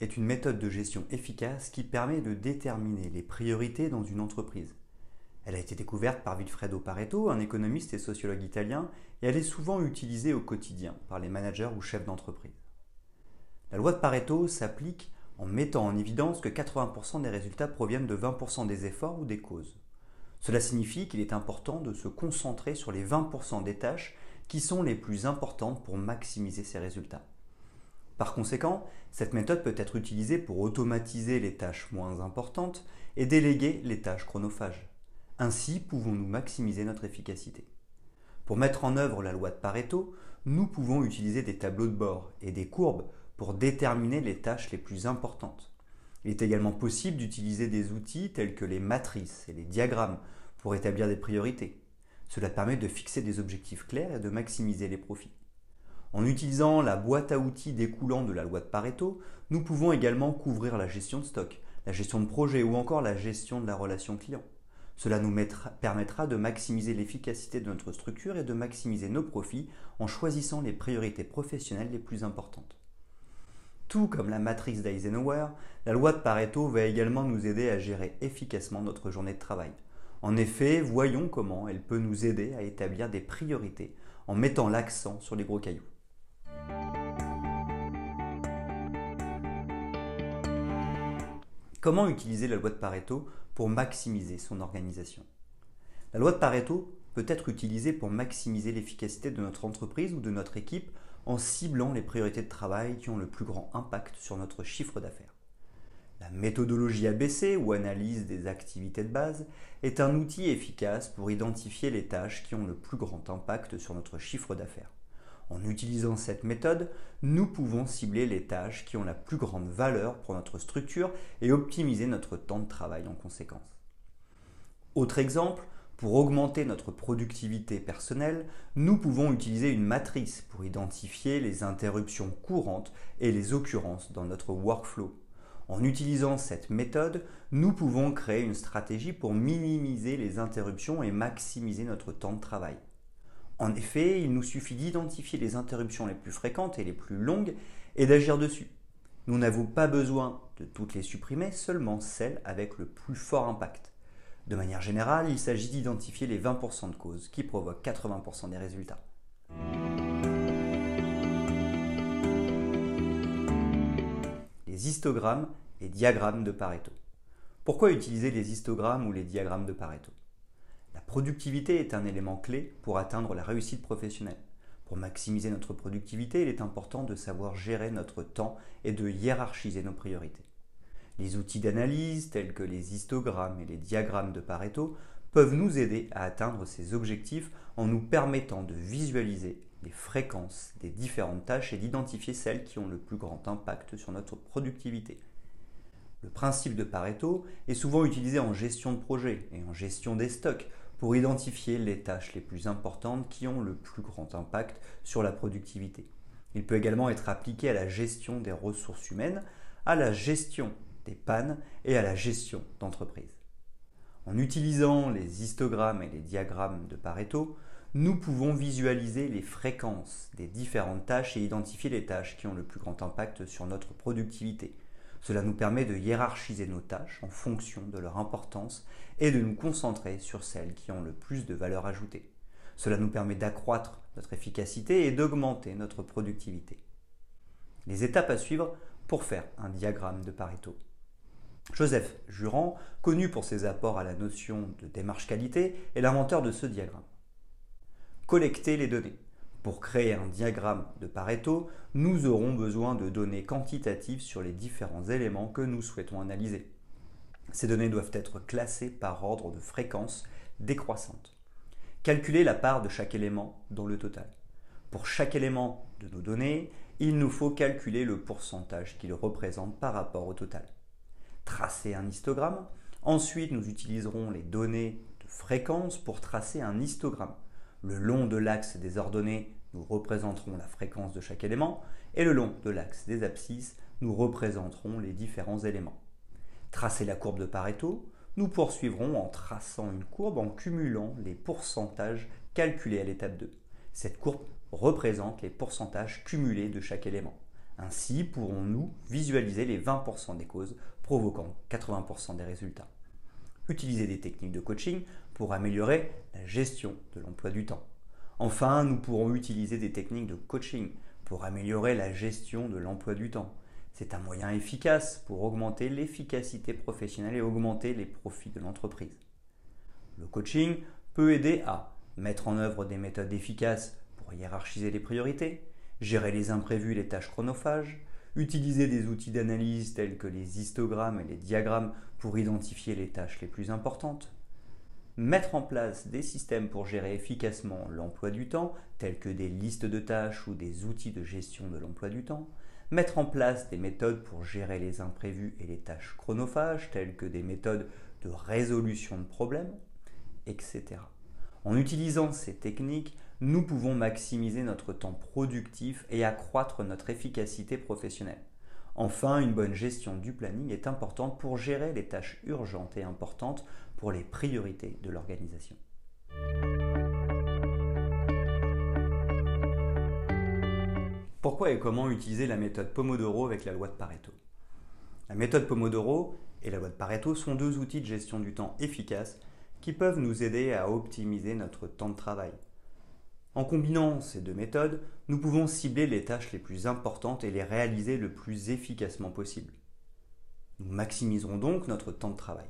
est une méthode de gestion efficace qui permet de déterminer les priorités dans une entreprise. Elle a été découverte par Vilfredo Pareto, un économiste et sociologue italien, et elle est souvent utilisée au quotidien par les managers ou chefs d'entreprise. La loi de Pareto s'applique en mettant en évidence que 80% des résultats proviennent de 20% des efforts ou des causes. Cela signifie qu'il est important de se concentrer sur les 20% des tâches qui sont les plus importantes pour maximiser ces résultats. Par conséquent, cette méthode peut être utilisée pour automatiser les tâches moins importantes et déléguer les tâches chronophages. Ainsi pouvons-nous maximiser notre efficacité. Pour mettre en œuvre la loi de Pareto, nous pouvons utiliser des tableaux de bord et des courbes pour déterminer les tâches les plus importantes. Il est également possible d'utiliser des outils tels que les matrices et les diagrammes pour établir des priorités. Cela permet de fixer des objectifs clairs et de maximiser les profits. En utilisant la boîte à outils découlant de la loi de Pareto, nous pouvons également couvrir la gestion de stock, la gestion de projet ou encore la gestion de la relation client. Cela nous permettra de maximiser l'efficacité de notre structure et de maximiser nos profits en choisissant les priorités professionnelles les plus importantes. Tout comme la matrice d'Eisenhower, la loi de Pareto va également nous aider à gérer efficacement notre journée de travail. En effet, voyons comment elle peut nous aider à établir des priorités en mettant l'accent sur les gros cailloux. Comment utiliser la loi de Pareto pour maximiser son organisation? La loi de Pareto peut être utilisée pour maximiser l'efficacité de notre entreprise ou de notre équipe en ciblant les priorités de travail qui ont le plus grand impact sur notre chiffre d'affaires. La méthodologie ABC ou analyse des activités de base est un outil efficace pour identifier les tâches qui ont le plus grand impact sur notre chiffre d'affaires. En utilisant cette méthode, nous pouvons cibler les tâches qui ont la plus grande valeur pour notre structure et optimiser notre temps de travail en conséquence. Autre exemple, pour augmenter notre productivité personnelle, nous pouvons utiliser une matrice pour identifier les interruptions courantes et les occurrences dans notre workflow. En utilisant cette méthode, nous pouvons créer une stratégie pour minimiser les interruptions et maximiser notre temps de travail. En effet, il nous suffit d'identifier les interruptions les plus fréquentes et les plus longues et d'agir dessus. Nous n'avons pas besoin de toutes les supprimer, seulement celles avec le plus fort impact. De manière générale, il s'agit d'identifier les 20% de causes qui provoquent 80% des résultats. Les histogrammes et diagrammes de Pareto. Pourquoi utiliser les histogrammes ou les diagrammes de Pareto? Productivité est un élément clé pour atteindre la réussite professionnelle. Pour maximiser notre productivité, il est important de savoir gérer notre temps et de hiérarchiser nos priorités. Les outils d'analyse tels que les histogrammes et les diagrammes de Pareto peuvent nous aider à atteindre ces objectifs en nous permettant de visualiser les fréquences des différentes tâches et d'identifier celles qui ont le plus grand impact sur notre productivité. Le principe de Pareto est souvent utilisé en gestion de projet et en gestion des stocks pour identifier les tâches les plus importantes qui ont le plus grand impact sur la productivité. Il peut également être appliqué à la gestion des ressources humaines, à la gestion des pannes et à la gestion d'entreprise. En utilisant les histogrammes et les diagrammes de Pareto, nous pouvons visualiser les fréquences des différentes tâches et identifier les tâches qui ont le plus grand impact sur notre productivité. Cela nous permet de hiérarchiser nos tâches en fonction de leur importance et de nous concentrer sur celles qui ont le plus de valeur ajoutée. Cela nous permet d'accroître notre efficacité et d'augmenter notre productivité. Les étapes à suivre pour faire un diagramme de Pareto. Joseph Jurand, connu pour ses apports à la notion de démarche qualité, est l'inventeur de ce diagramme. Collecter les données. Pour créer un diagramme de Pareto, nous aurons besoin de données quantitatives sur les différents éléments que nous souhaitons analyser. Ces données doivent être classées par ordre de fréquence décroissante. Calculer la part de chaque élément dans le total. Pour chaque élément de nos données, il nous faut calculer le pourcentage qu'il représente par rapport au total. Tracer un histogramme. Ensuite, nous utiliserons les données de fréquence pour tracer un histogramme. Le long de l'axe des ordonnées, nous représenterons la fréquence de chaque élément, et le long de l'axe des abscisses, nous représenterons les différents éléments. Tracer la courbe de Pareto, nous poursuivrons en traçant une courbe en cumulant les pourcentages calculés à l'étape 2. Cette courbe représente les pourcentages cumulés de chaque élément. Ainsi pourrons-nous visualiser les 20% des causes provoquant 80% des résultats. Utiliser des techniques de coaching pour améliorer la gestion de l'emploi du temps. Enfin, nous pourrons utiliser des techniques de coaching pour améliorer la gestion de l'emploi du temps. C'est un moyen efficace pour augmenter l'efficacité professionnelle et augmenter les profits de l'entreprise. Le coaching peut aider à mettre en œuvre des méthodes efficaces pour hiérarchiser les priorités, gérer les imprévus et les tâches chronophages, utiliser des outils d'analyse tels que les histogrammes et les diagrammes pour identifier les tâches les plus importantes, mettre en place des systèmes pour gérer efficacement l'emploi du temps, tels que des listes de tâches ou des outils de gestion de l'emploi du temps, mettre en place des méthodes pour gérer les imprévus et les tâches chronophages, telles que des méthodes de résolution de problèmes, etc. En utilisant ces techniques, nous pouvons maximiser notre temps productif et accroître notre efficacité professionnelle. Enfin, une bonne gestion du planning est importante pour gérer les tâches urgentes et importantes pour les priorités de l'organisation. Pourquoi et comment utiliser la méthode Pomodoro avec la loi de Pareto? La méthode Pomodoro et la loi de Pareto sont deux outils de gestion du temps efficaces qui peuvent nous aider à optimiser notre temps de travail. En combinant ces deux méthodes, nous pouvons cibler les tâches les plus importantes et les réaliser le plus efficacement possible. Nous maximiserons donc notre temps de travail.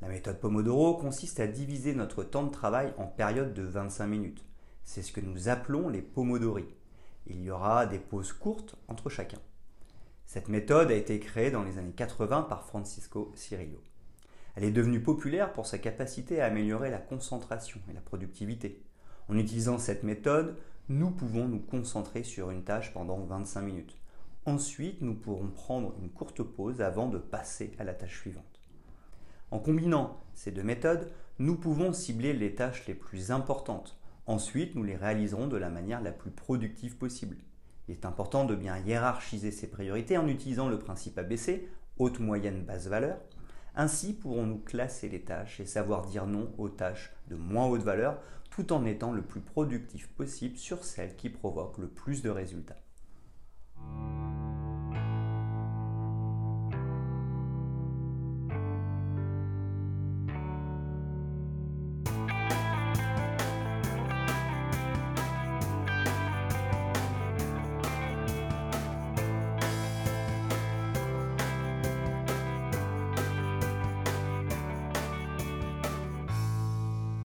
La méthode Pomodoro consiste à diviser notre temps de travail en périodes de 25 minutes. C'est ce que nous appelons les Pomodori. Il y aura des pauses courtes entre chacun. Cette méthode a été créée dans les années 80 par Francisco Cirillo. Elle est devenue populaire pour sa capacité à améliorer la concentration et la productivité. En utilisant cette méthode, nous pouvons nous concentrer sur une tâche pendant 25 minutes. Ensuite, nous pourrons prendre une courte pause avant de passer à la tâche suivante. En combinant ces deux méthodes, nous pouvons cibler les tâches les plus importantes. Ensuite, nous les réaliserons de la manière la plus productive possible. Il est important de bien hiérarchiser ces priorités en utilisant le principe ABC, haute, moyenne, basse valeur. Ainsi pourrons-nous classer les tâches et savoir dire non aux tâches de moins haute valeur tout en étant le plus productif possible sur celles qui provoquent le plus de résultats.